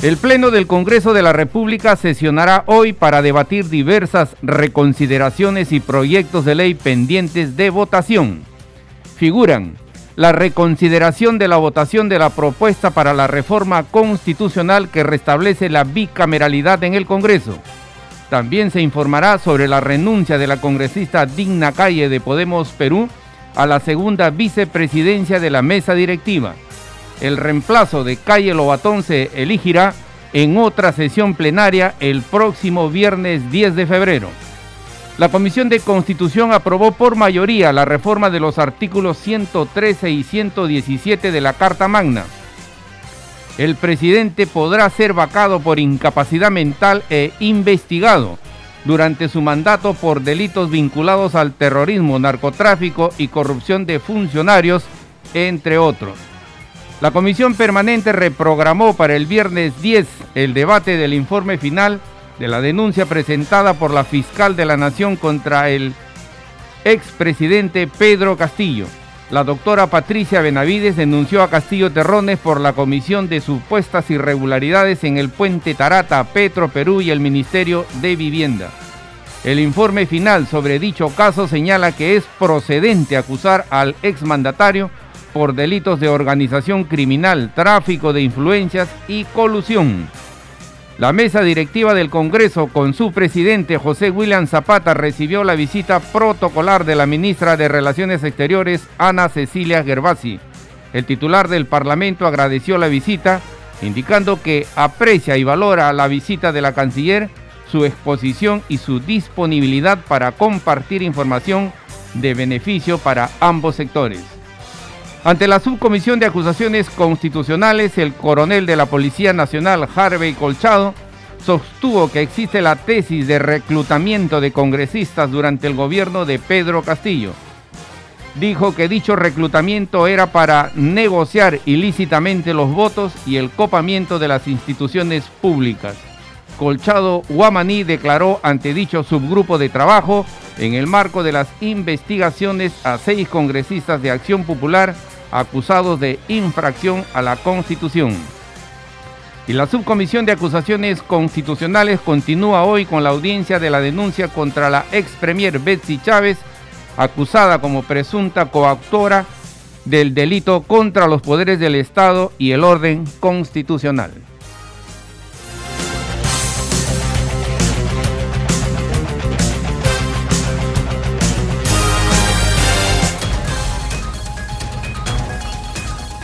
El Pleno del Congreso de la República sesionará hoy para debatir diversas reconsideraciones y proyectos de ley pendientes de votación. Figuran la reconsideración de la votación de la propuesta para la reforma constitucional que restablece la bicameralidad en el Congreso. También se informará sobre la renuncia de la congresista Digna Calle de Podemos Perú a la segunda vicepresidencia de la mesa directiva. El reemplazo de Calle Lobatón se elegirá en otra sesión plenaria el próximo viernes 10 de febrero. La Comisión de Constitución aprobó por mayoría la reforma de los artículos 113 y 117 de la Carta Magna. El presidente podrá ser vacado por incapacidad mental e investigado durante su mandato por delitos vinculados al terrorismo, narcotráfico y corrupción de funcionarios, entre otros. La comisión permanente reprogramó para el viernes 10 el debate del informe final de la denuncia presentada por la fiscal de la Nación contra el expresidente Pedro Castillo. La doctora Patricia Benavides denunció a Castillo Terrones por la comisión de supuestas irregularidades en el puente Tarata, Petro Perú y el Ministerio de Vivienda. El informe final sobre dicho caso señala que es procedente acusar al exmandatario por delitos de organización criminal, tráfico de influencias y colusión. La mesa directiva del Congreso con su presidente José William Zapata recibió la visita protocolar de la ministra de Relaciones Exteriores Ana Cecilia Gervasi. El titular del Parlamento agradeció la visita, indicando que aprecia y valora la visita de la canciller, su exposición y su disponibilidad para compartir información de beneficio para ambos sectores. Ante la Subcomisión de Acusaciones Constitucionales, el coronel de la Policía Nacional, Harvey Colchado, sostuvo que existe la tesis de reclutamiento de congresistas durante el gobierno de Pedro Castillo. Dijo que dicho reclutamiento era para negociar ilícitamente los votos y el copamiento de las instituciones públicas. Colchado Guamaní declaró ante dicho subgrupo de trabajo en el marco de las investigaciones a seis congresistas de Acción Popular acusados de infracción a la Constitución. Y la Subcomisión de Acusaciones Constitucionales continúa hoy con la audiencia de la denuncia contra la ex premier Betsy Chávez, acusada como presunta coautora del delito contra los poderes del Estado y el orden constitucional.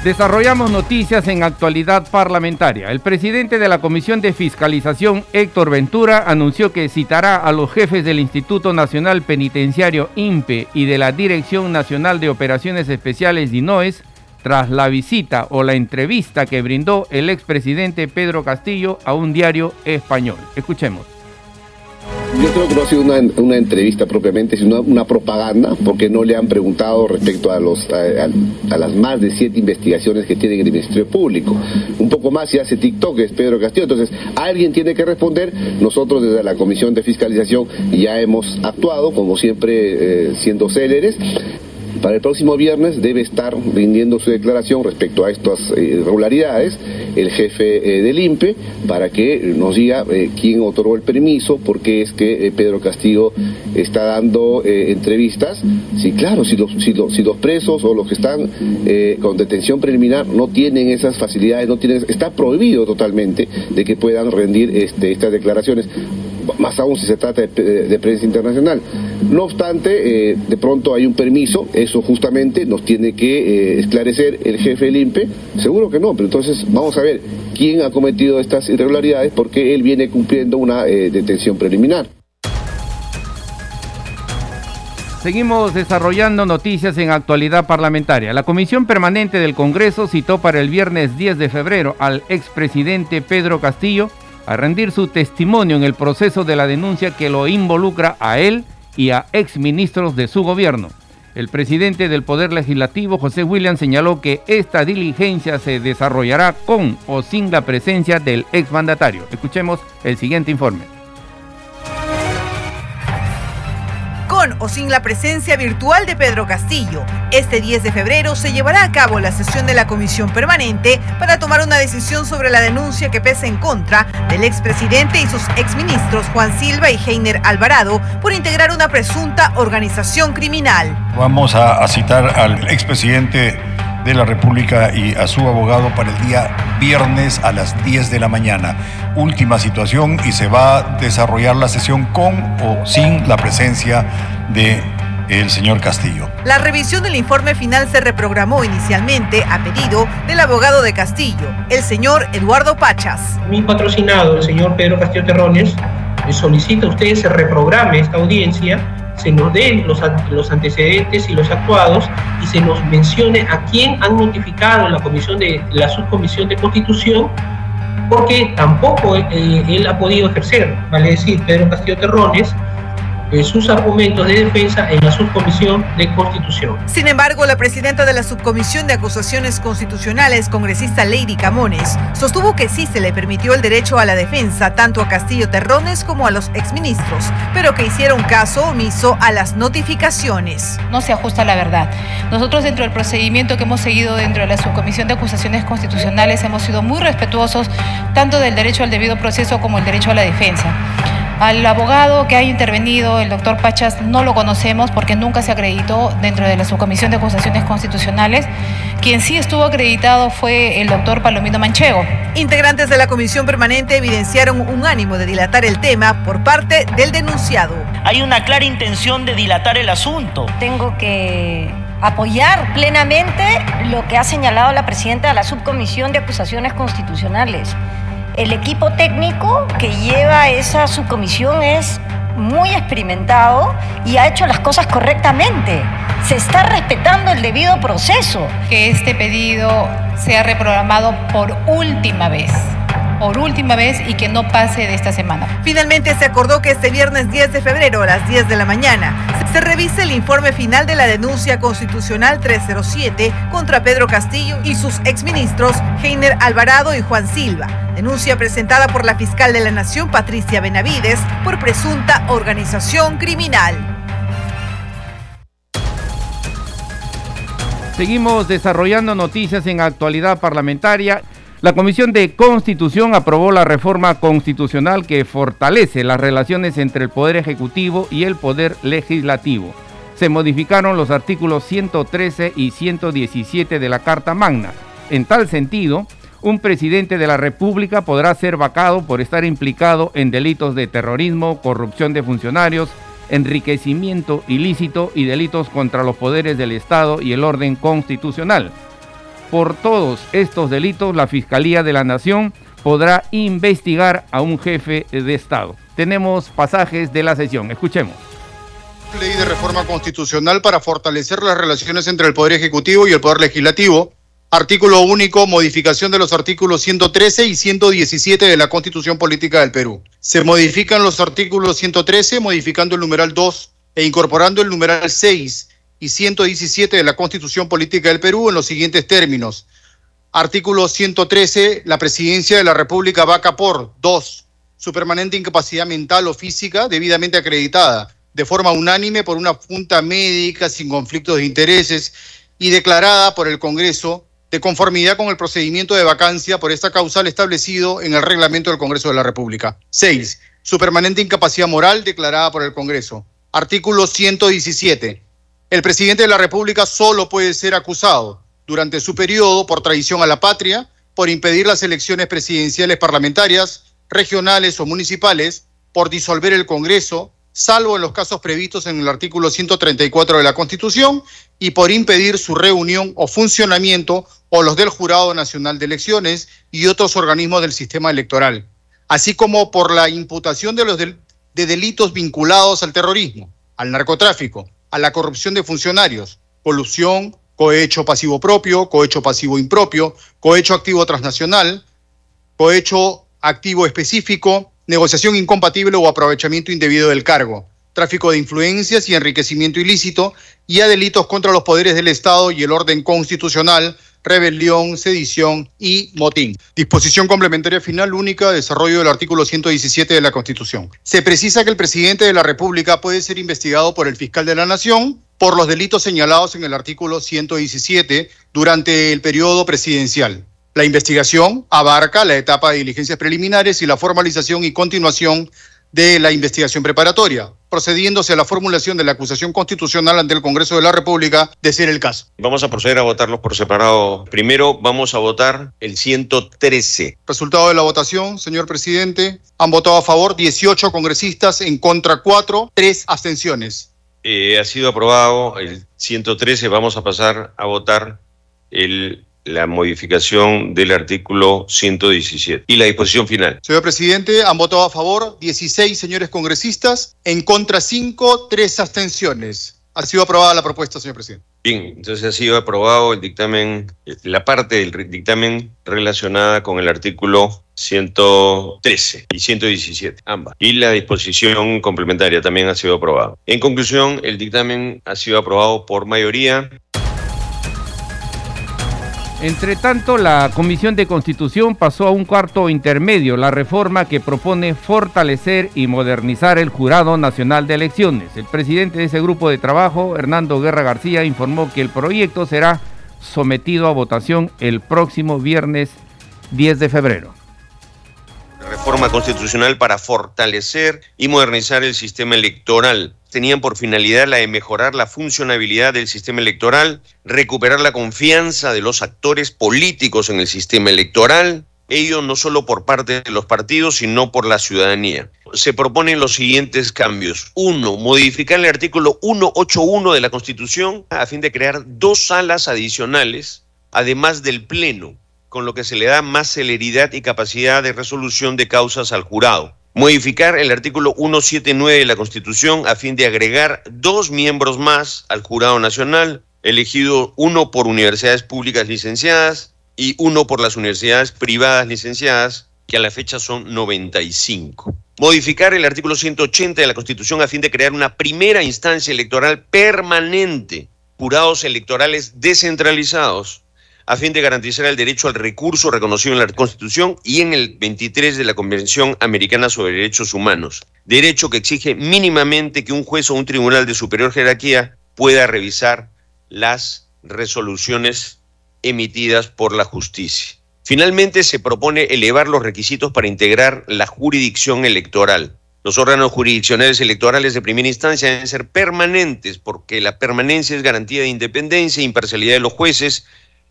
Desarrollamos noticias en actualidad parlamentaria. El presidente de la Comisión de Fiscalización, Héctor Ventura, anunció que citará a los jefes del Instituto Nacional Penitenciario INPE y de la Dirección Nacional de Operaciones Especiales DINOES tras la visita o la entrevista que brindó el expresidente Pedro Castillo a un diario español. Escuchemos. Yo creo que no ha sido una, entrevista propiamente, sino una, propaganda, porque no le han preguntado respecto a, los, a, las más de siete investigaciones que tiene el Ministerio Público. Un poco más si hace TikTok, es Pedro Castillo. Entonces, alguien tiene que responder. Nosotros desde la Comisión de Fiscalización ya hemos actuado, como siempre, eh, siendo céleres. Para el próximo viernes debe estar rindiendo su declaración respecto a estas eh, irregularidades el jefe eh, del INPE para que nos diga eh, quién otorgó el permiso, por qué es que Pedro Castillo está dando entrevistas. Sí, claro, si los, si, los, si los presos o los que están con detención preliminar no tienen esas facilidades, no tienen, está prohibido totalmente de que puedan rendir este, estas declaraciones más aún si se trata de, prensa internacional. No obstante, eh, de pronto hay un permiso, eso justamente nos tiene que eh, esclarecer el jefe del INPE. Seguro que no, pero entonces vamos a ver quién ha cometido estas irregularidades porque él viene cumpliendo una eh, detención preliminar. Seguimos desarrollando noticias en actualidad parlamentaria. La Comisión Permanente del Congreso citó para el viernes 10 de febrero al expresidente Pedro Castillo a rendir su testimonio en el proceso de la denuncia que lo involucra a él y a exministros de su gobierno. El presidente del Poder Legislativo, José William, señaló que esta diligencia se desarrollará con o sin la presencia del exmandatario. Escuchemos el siguiente informe. O sin la presencia virtual de Pedro Castillo. Este 10 de febrero se llevará a cabo la sesión de la Comisión Permanente para tomar una decisión sobre la denuncia que pesa en contra del expresidente y sus exministros Juan Silva y Heiner Alvarado por integrar una presunta organización criminal. Vamos a, citar al expresidente de la República y a su abogado para el día viernes a las 10 de la mañana. Última situación y se va a desarrollar la sesión con o sin la presencia de el señor Castillo. La revisión del informe final se reprogramó inicialmente a pedido del abogado de Castillo, el señor Eduardo Pachas. Mi patrocinado, el señor Pedro Castillo Terrones, le solicita a ustedes se reprograme esta audiencia se nos den los, los antecedentes y los actuados y se nos mencione a quién han notificado la comisión de la subcomisión de constitución porque tampoco eh, él ha podido ejercer, vale decir, Pedro Castillo Terrones, sus argumentos de defensa en la subcomisión de Constitución. Sin embargo, la presidenta de la subcomisión de acusaciones constitucionales, congresista Lady Camones, sostuvo que sí se le permitió el derecho a la defensa tanto a Castillo Terrones como a los exministros, pero que hicieron caso omiso a las notificaciones. No se ajusta a la verdad. Nosotros dentro del procedimiento que hemos seguido dentro de la subcomisión de acusaciones constitucionales hemos sido muy respetuosos tanto del derecho al debido proceso como el derecho a la defensa. Al abogado que ha intervenido, el doctor Pachas, no lo conocemos porque nunca se acreditó dentro de la subcomisión de acusaciones constitucionales. Quien sí estuvo acreditado fue el doctor Palomino Manchego. Integrantes de la comisión permanente evidenciaron un ánimo de dilatar el tema por parte del denunciado. Hay una clara intención de dilatar el asunto. Tengo que apoyar plenamente lo que ha señalado la presidenta de la subcomisión de acusaciones constitucionales el equipo técnico que lleva esa subcomisión es muy experimentado y ha hecho las cosas correctamente. Se está respetando el debido proceso. Que este pedido sea reprogramado por última vez por última vez y que no pase de esta semana. Finalmente se acordó que este viernes 10 de febrero a las 10 de la mañana se revise el informe final de la denuncia constitucional 307 contra Pedro Castillo y sus exministros Heiner Alvarado y Juan Silva. Denuncia presentada por la fiscal de la Nación Patricia Benavides por presunta organización criminal. Seguimos desarrollando noticias en actualidad parlamentaria. La Comisión de Constitución aprobó la reforma constitucional que fortalece las relaciones entre el Poder Ejecutivo y el Poder Legislativo. Se modificaron los artículos 113 y 117 de la Carta Magna. En tal sentido, un presidente de la República podrá ser vacado por estar implicado en delitos de terrorismo, corrupción de funcionarios, enriquecimiento ilícito y delitos contra los poderes del Estado y el orden constitucional. Por todos estos delitos, la Fiscalía de la Nación podrá investigar a un jefe de Estado. Tenemos pasajes de la sesión. Escuchemos. Ley de reforma constitucional para fortalecer las relaciones entre el Poder Ejecutivo y el Poder Legislativo. Artículo único, modificación de los artículos 113 y 117 de la Constitución Política del Perú. Se modifican los artículos 113, modificando el numeral 2 e incorporando el numeral 6 y 117 de la Constitución Política del Perú en los siguientes términos. Artículo 113. La presidencia de la República vaca por dos, Su permanente incapacidad mental o física debidamente acreditada de forma unánime por una junta médica sin conflictos de intereses y declarada por el Congreso de conformidad con el procedimiento de vacancia por esta causal establecido en el reglamento del Congreso de la República. 6. Su permanente incapacidad moral declarada por el Congreso. Artículo 117. El presidente de la República solo puede ser acusado durante su periodo por traición a la patria, por impedir las elecciones presidenciales parlamentarias, regionales o municipales, por disolver el Congreso, salvo en los casos previstos en el artículo 134 de la Constitución, y por impedir su reunión o funcionamiento o los del Jurado Nacional de Elecciones y otros organismos del sistema electoral, así como por la imputación de los de delitos vinculados al terrorismo, al narcotráfico, a la corrupción de funcionarios, colusión, cohecho pasivo propio, cohecho pasivo impropio, cohecho activo transnacional, cohecho activo específico, negociación incompatible o aprovechamiento indebido del cargo. tráfico de influencias y enriquecimiento ilícito, y a delitos contra los poderes del Estado y el orden constitucional, rebelión, sedición y motín. Disposición complementaria final única, desarrollo del artículo 117 de la Constitución. Se precisa que el presidente de la República puede ser investigado por el fiscal de la Nación por los delitos señalados en el artículo 117 durante el periodo presidencial. La investigación abarca la etapa de diligencias preliminares y la formalización y continuación de la investigación preparatoria, procediéndose a la formulación de la acusación constitucional ante el Congreso de la República de ser el caso. Vamos a proceder a votarlos por separado. Primero vamos a votar el 113. Resultado de la votación, señor presidente. Han votado a favor 18 congresistas, en contra 4, 3 abstenciones. Eh, ha sido aprobado el 113. Vamos a pasar a votar el la modificación del artículo 117 y la disposición final. Señor presidente, han votado a favor 16 señores congresistas, en contra 5, 3 abstenciones. Ha sido aprobada la propuesta, señor presidente. Bien, entonces ha sido aprobado el dictamen, la parte del dictamen relacionada con el artículo 113 y 117, ambas. Y la disposición complementaria también ha sido aprobada. En conclusión, el dictamen ha sido aprobado por mayoría. Entre tanto, la Comisión de Constitución pasó a un cuarto intermedio, la reforma que propone fortalecer y modernizar el Jurado Nacional de Elecciones. El presidente de ese grupo de trabajo, Hernando Guerra García, informó que el proyecto será sometido a votación el próximo viernes 10 de febrero reforma constitucional para fortalecer y modernizar el sistema electoral. Tenían por finalidad la de mejorar la funcionabilidad del sistema electoral, recuperar la confianza de los actores políticos en el sistema electoral, ello no solo por parte de los partidos, sino por la ciudadanía. Se proponen los siguientes cambios. Uno, modificar el artículo 181 de la Constitución a fin de crear dos salas adicionales, además del Pleno, con lo que se le da más celeridad y capacidad de resolución de causas al jurado. Modificar el artículo 179 de la Constitución a fin de agregar dos miembros más al Jurado Nacional, elegido uno por universidades públicas licenciadas y uno por las universidades privadas licenciadas, que a la fecha son 95. Modificar el artículo 180 de la Constitución a fin de crear una primera instancia electoral permanente, jurados electorales descentralizados, a fin de garantizar el derecho al recurso reconocido en la Constitución y en el 23 de la Convención Americana sobre Derechos Humanos, derecho que exige mínimamente que un juez o un tribunal de superior jerarquía pueda revisar las resoluciones emitidas por la justicia. Finalmente, se propone elevar los requisitos para integrar la jurisdicción electoral. Los órganos jurisdiccionales electorales de primera instancia deben ser permanentes porque la permanencia es garantía de independencia e imparcialidad de los jueces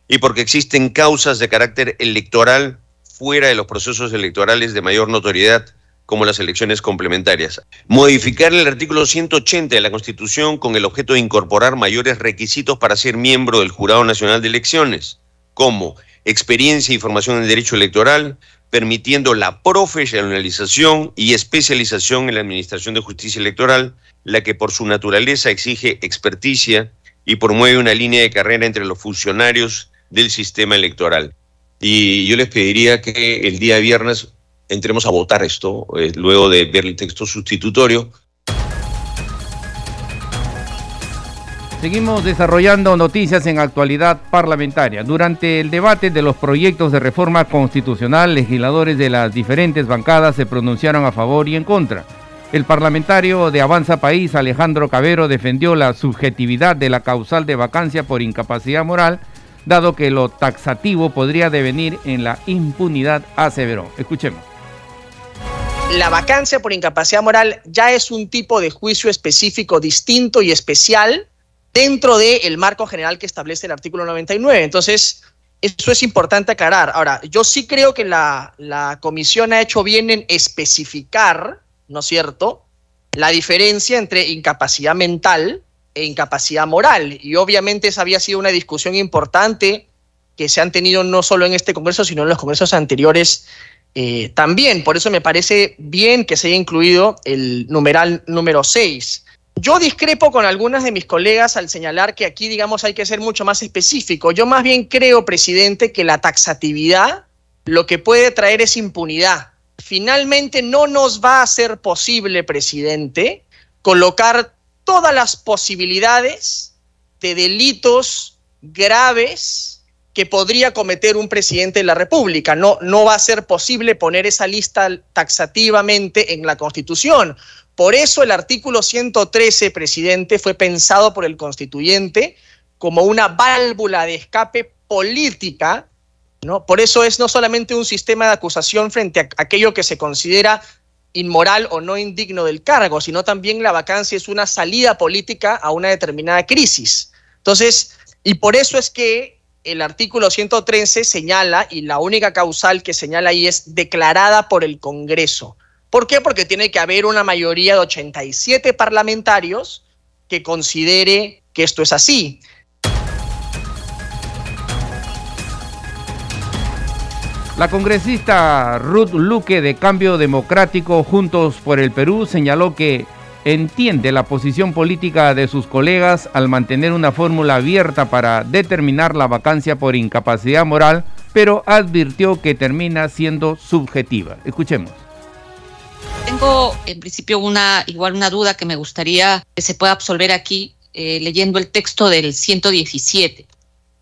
y porque existen causas de carácter electoral fuera de los procesos electorales de mayor notoriedad como las elecciones complementarias. Modificar el artículo 180 de la Constitución con el objeto de incorporar mayores requisitos para ser miembro del Jurado Nacional de Elecciones, como experiencia y formación en derecho electoral, permitiendo la profesionalización y especialización en la Administración de Justicia Electoral, la que por su naturaleza exige experticia y promueve una línea de carrera entre los funcionarios del sistema electoral. Y yo les pediría que el día viernes entremos a votar esto, eh, luego de ver el texto sustitutorio. Seguimos desarrollando noticias en actualidad parlamentaria. Durante el debate de los proyectos de reforma constitucional, legisladores de las diferentes bancadas se pronunciaron a favor y en contra. El parlamentario de Avanza País, Alejandro Cabero, defendió la subjetividad de la causal de vacancia por incapacidad moral dado que lo taxativo podría devenir en la impunidad, aseveró. Escuchemos. La vacancia por incapacidad moral ya es un tipo de juicio específico, distinto y especial dentro del marco general que establece el artículo 99. Entonces, eso es importante aclarar. Ahora, yo sí creo que la, la comisión ha hecho bien en especificar, ¿no es cierto?, la diferencia entre incapacidad mental e incapacidad moral. Y obviamente esa había sido una discusión importante que se han tenido no solo en este Congreso, sino en los congresos anteriores eh, también. Por eso me parece bien que se haya incluido el numeral número 6. Yo discrepo con algunas de mis colegas al señalar que aquí, digamos, hay que ser mucho más específico. Yo más bien creo, presidente, que la taxatividad lo que puede traer es impunidad. Finalmente no nos va a ser posible, presidente, colocar todas las posibilidades de delitos graves que podría cometer un presidente de la República. No, no va a ser posible poner esa lista taxativamente en la Constitución. Por eso el artículo 113, presidente, fue pensado por el constituyente como una válvula de escape política, ¿no? Por eso es no solamente un sistema de acusación frente a aquello que se considera inmoral o no indigno del cargo, sino también la vacancia es una salida política a una determinada crisis. Entonces, y por eso es que el artículo 113 señala, y la única causal que señala ahí es declarada por el Congreso. ¿Por qué? Porque tiene que haber una mayoría de 87 parlamentarios que considere que esto es así. La congresista Ruth Luque de Cambio Democrático Juntos por el Perú señaló que entiende la posición política de sus colegas al mantener una fórmula abierta para determinar la vacancia por incapacidad moral, pero advirtió que termina siendo subjetiva. Escuchemos. Tengo en principio una igual una duda que me gustaría que se pueda absolver aquí eh, leyendo el texto del 117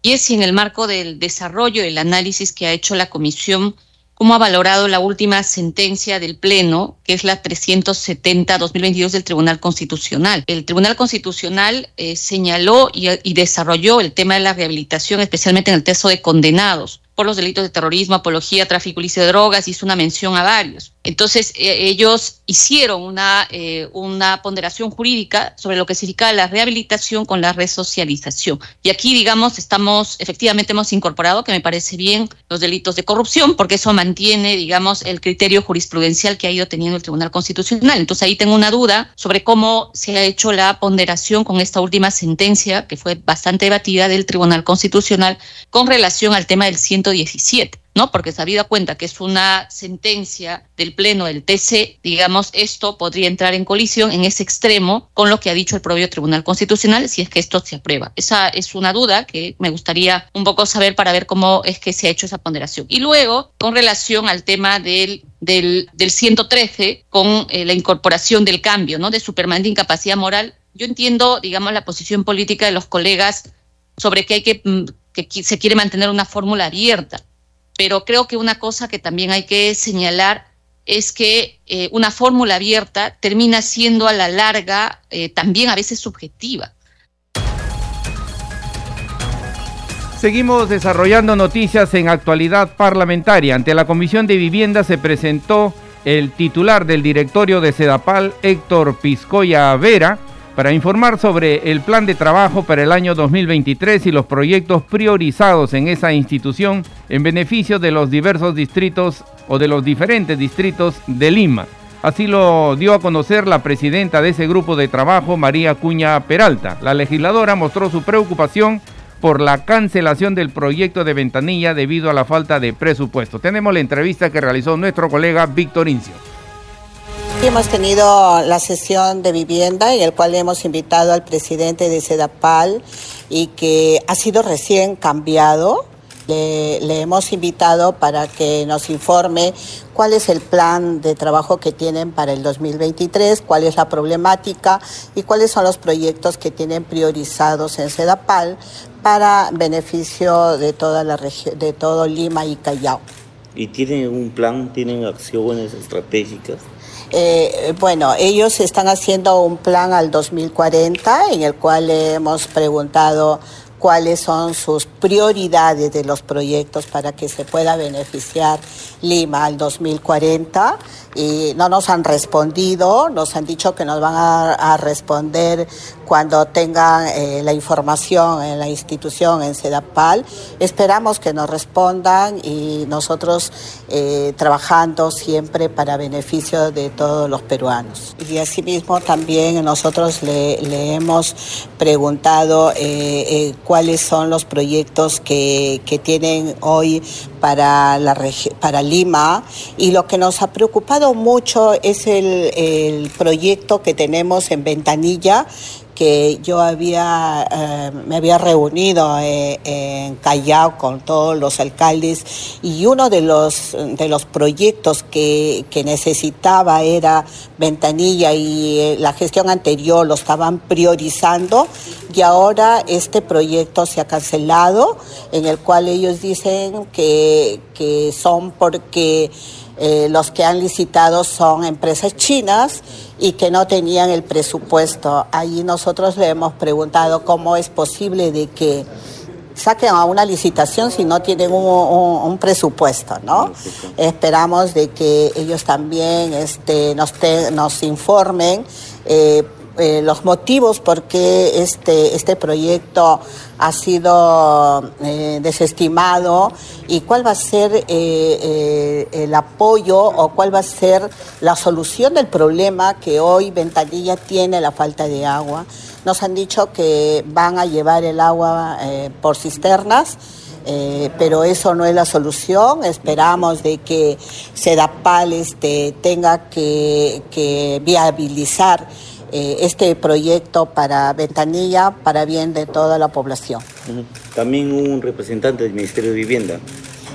y es en el marco del desarrollo del análisis que ha hecho la comisión cómo ha valorado la última sentencia del Pleno, que es la 370-2022 del Tribunal Constitucional. El Tribunal Constitucional eh, señaló y, y, desarrolló el tema de la rehabilitación, especialmente en el texto de condenados por los delitos de terrorismo, apología, tráfico ilícito de drogas, hizo una mención a varios. Entonces, eh, ellos hicieron una, eh, una ponderación jurídica sobre lo que significa la rehabilitación con la resocialización. Y aquí, digamos, estamos, efectivamente hemos incorporado, que me parece bien, los delitos de corrupción, porque eso mantiene, digamos, el criterio jurisprudencial que ha ido teniendo el Tribunal Constitucional. Entonces, ahí tengo una duda sobre cómo se ha hecho la ponderación con esta última sentencia, que fue bastante debatida del Tribunal Constitucional, con relación al tema del 117. ¿No? Porque habido cuenta que es una sentencia del Pleno del TC, digamos, esto podría entrar en colisión en ese extremo con lo que ha dicho el propio Tribunal Constitucional si es que esto se aprueba. Esa es una duda que me gustaría un poco saber para ver cómo es que se ha hecho esa ponderación. Y luego, con relación al tema del del, del 113 con eh, la incorporación del cambio, ¿no? De su permanente incapacidad moral. Yo entiendo, digamos, la posición política de los colegas sobre que hay que, mm, que se quiere mantener una fórmula abierta pero creo que una cosa que también hay que señalar es que eh, una fórmula abierta termina siendo a la larga eh, también a veces subjetiva. Seguimos desarrollando noticias en actualidad parlamentaria. Ante la Comisión de Vivienda se presentó el titular del directorio de Sedapal, Héctor Piscoya Vera, para informar sobre el plan de trabajo para el año 2023 y los proyectos priorizados en esa institución en beneficio de los diversos distritos o de los diferentes distritos de Lima. Así lo dio a conocer la presidenta de ese grupo de trabajo, María Cuña Peralta. La legisladora mostró su preocupación por la cancelación del proyecto de ventanilla debido a la falta de presupuesto. Tenemos la entrevista que realizó nuestro colega Víctor Incio. Hemos tenido la sesión de vivienda en el cual hemos invitado al presidente de Sedapal y que ha sido recién cambiado. Le, hemos invitado para que nos informe cuál es el plan de trabajo que tienen para el 2023, cuál es la problemática y cuáles son los proyectos que tienen priorizados en Sedapal para beneficio de toda la de todo Lima y Callao. ¿Y tienen un plan, tienen acciones estratégicas? Eh, bueno, ellos están haciendo un plan al 2040 en el cual hemos preguntado cuáles son sus prioridades de los proyectos para que se pueda beneficiar Lima al 2040 y no nos han respondido, nos han dicho que nos van a, responder cuando tengan eh, la información en la institución, en Sedapal. Esperamos que nos respondan y nosotros eh, trabajando siempre para beneficio de todos los peruanos. Y asimismo también nosotros le, hemos preguntado eh, cuáles son los proyectos que, que tienen hoy para, la para Lima. Y lo que nos ha preocupado mucho es el, el proyecto que tenemos en Ventanilla que yo había, eh, me había reunido eh, en Callao con todos los alcaldes y uno de los, de los proyectos que, que necesitaba era ventanilla y eh, la gestión anterior lo estaban priorizando y ahora este proyecto se ha cancelado en el cual ellos dicen que, que son porque eh, los que han licitado son empresas chinas y que no tenían el presupuesto. Ahí nosotros le hemos preguntado cómo es posible de que saquen a una licitación si no tienen un, presupuesto, ¿no? Esperamos de que ellos también este, nos, nos informen eh, eh, los motivos por qué este, este proyecto ha sido eh, desestimado y cuál va a ser eh, el apoyo o cuál va a ser la solución del problema que hoy Ventanilla tiene, la falta de agua. Nos han dicho que van a llevar el agua por cisternas. pero eso no es la solución. Esperamos de que Sedapal este, tenga que, que viabilizar eh, este proyecto para Ventanilla para bien de toda la población. También un representante del Ministerio de Vivienda.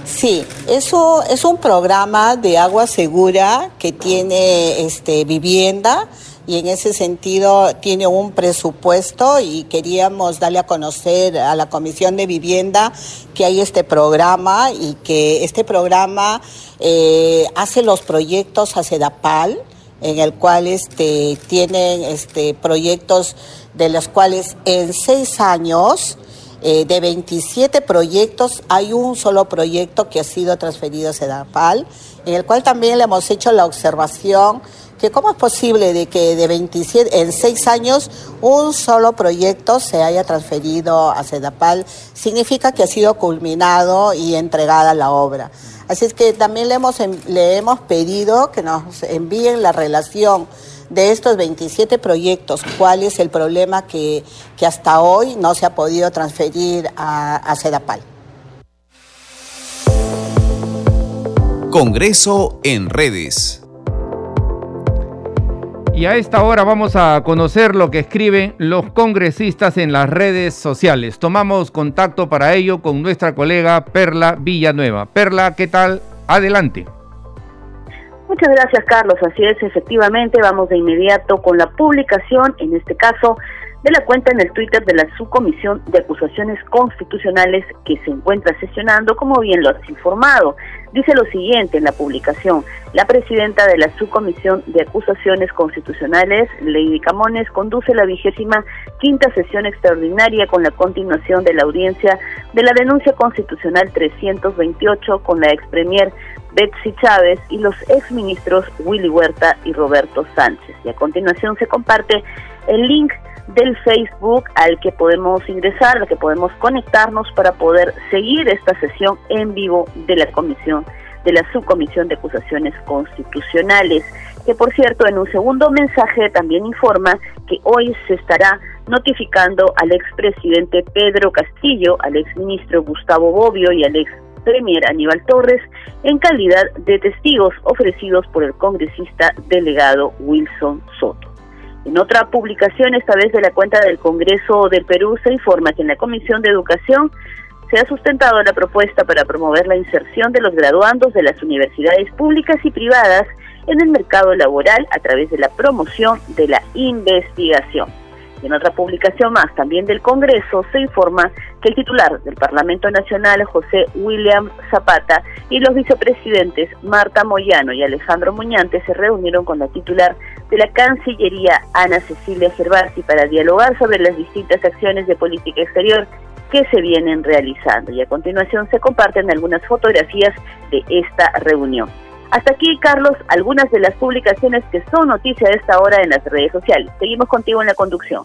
Sí, eso es un programa de agua segura que tiene este, vivienda y en ese sentido tiene un presupuesto y queríamos darle a conocer a la Comisión de Vivienda que hay este programa y que este programa eh, hace los proyectos a CEDAPAL en el cual este, tienen este, proyectos de los cuales en seis años, eh, de 27 proyectos, hay un solo proyecto que ha sido transferido a CEDAPAL, en el cual también le hemos hecho la observación que cómo es posible de que de 27, en seis años un solo proyecto se haya transferido a CEDAPAL, significa que ha sido culminado y entregada la obra. Así es que también le hemos, le hemos pedido que nos envíen la relación de estos 27 proyectos, cuál es el problema que, hasta hoy no se ha podido transferir a, a CEDAPAL. Congreso en redes. Y a esta hora vamos a conocer lo que escriben los congresistas en las redes sociales. Tomamos contacto para ello con nuestra colega Perla Villanueva. Perla, ¿qué tal? Adelante. Muchas gracias, Carlos. Así es, efectivamente, vamos de inmediato con la publicación, en este caso, de la cuenta en el Twitter de la Subcomisión de Acusaciones Constitucionales que se encuentra sesionando, como bien lo has informado. Dice lo siguiente en la publicación. La presidenta de la Subcomisión de Acusaciones Constitucionales, Lady Camones, conduce la vigésima quinta sesión extraordinaria con la continuación de la audiencia de la denuncia constitucional 328 con la ex premier Betsy Chávez y los exministros Willy Huerta y Roberto Sánchez. Y a continuación se comparte el link del Facebook al que podemos ingresar, al que podemos conectarnos para poder seguir esta sesión en vivo de la comisión de la subcomisión de acusaciones constitucionales, que por cierto en un segundo mensaje también informa que hoy se estará notificando al expresidente Pedro Castillo, al exministro Gustavo Bobbio y al ex premier Aníbal Torres en calidad de testigos ofrecidos por el congresista delegado Wilson Soto. En otra publicación, esta vez de la cuenta del Congreso del Perú, se informa que en la Comisión de Educación se ha sustentado la propuesta para promover la inserción de los graduandos de las universidades públicas y privadas en el mercado laboral a través de la promoción de la investigación. En otra publicación más, también del Congreso, se informa el titular del Parlamento Nacional, José William Zapata, y los vicepresidentes Marta Moyano y Alejandro Muñante se reunieron con la titular de la Cancillería, Ana Cecilia Gervasi, para dialogar sobre las distintas acciones de política exterior que se vienen realizando. Y a continuación se comparten algunas fotografías de esta reunión. Hasta aquí, Carlos, algunas de las publicaciones que son noticia de esta hora en las redes sociales. Seguimos contigo en la conducción.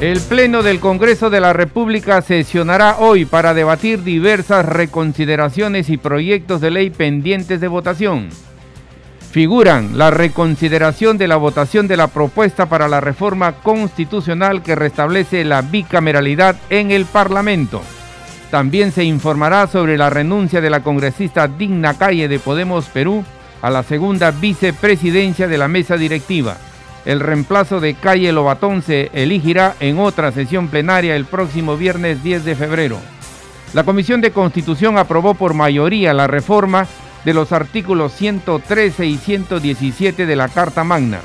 El Pleno del Congreso de la República sesionará hoy para debatir diversas reconsideraciones y proyectos de ley pendientes de votación figuran la reconsideración de la votación de la propuesta para la reforma constitucional que restablece la bicameralidad en el Parlamento. También se informará sobre la renuncia de la congresista Digna Calle de Podemos Perú a la segunda vicepresidencia de la mesa directiva. El reemplazo de Calle Lobatón se elegirá en otra sesión plenaria el próximo viernes 10 de febrero. La Comisión de Constitución aprobó por mayoría la reforma de los artículos 113 y 117 de la Carta Magna.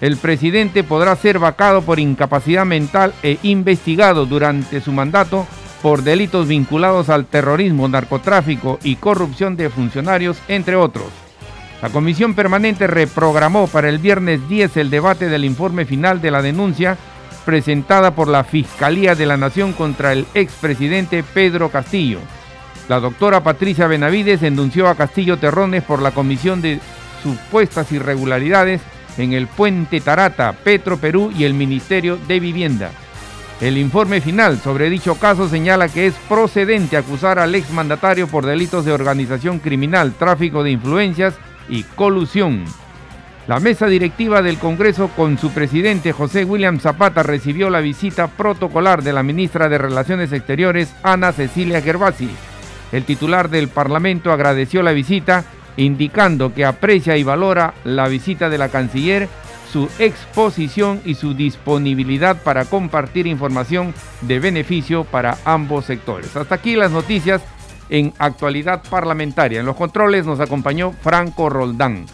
El presidente podrá ser vacado por incapacidad mental e investigado durante su mandato por delitos vinculados al terrorismo, narcotráfico y corrupción de funcionarios, entre otros. La comisión permanente reprogramó para el viernes 10 el debate del informe final de la denuncia presentada por la Fiscalía de la Nación contra el expresidente Pedro Castillo. La doctora Patricia Benavides denunció a Castillo Terrones por la comisión de supuestas irregularidades en el puente Tarata, Petro Perú y el Ministerio de Vivienda. El informe final sobre dicho caso señala que es procedente acusar al exmandatario por delitos de organización criminal, tráfico de influencias y colusión. La mesa directiva del Congreso con su presidente José William Zapata recibió la visita protocolar de la ministra de Relaciones Exteriores Ana Cecilia Gervasi el titular del Parlamento agradeció la visita, indicando que aprecia y valora la visita de la canciller, su exposición y su disponibilidad para compartir información de beneficio para ambos sectores. Hasta aquí las noticias en actualidad parlamentaria. En los controles nos acompañó Franco Roldán.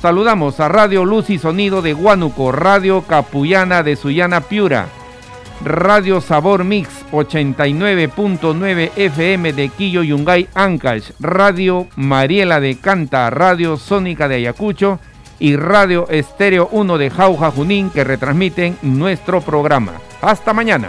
Saludamos a Radio Luz y Sonido de Huánuco, Radio Capullana de Sullana Piura, Radio Sabor Mix 89.9 FM de Quillo Yungay Ancash, Radio Mariela de Canta, Radio Sónica de Ayacucho y Radio Estéreo 1 de Jauja Junín que retransmiten nuestro programa. Hasta mañana.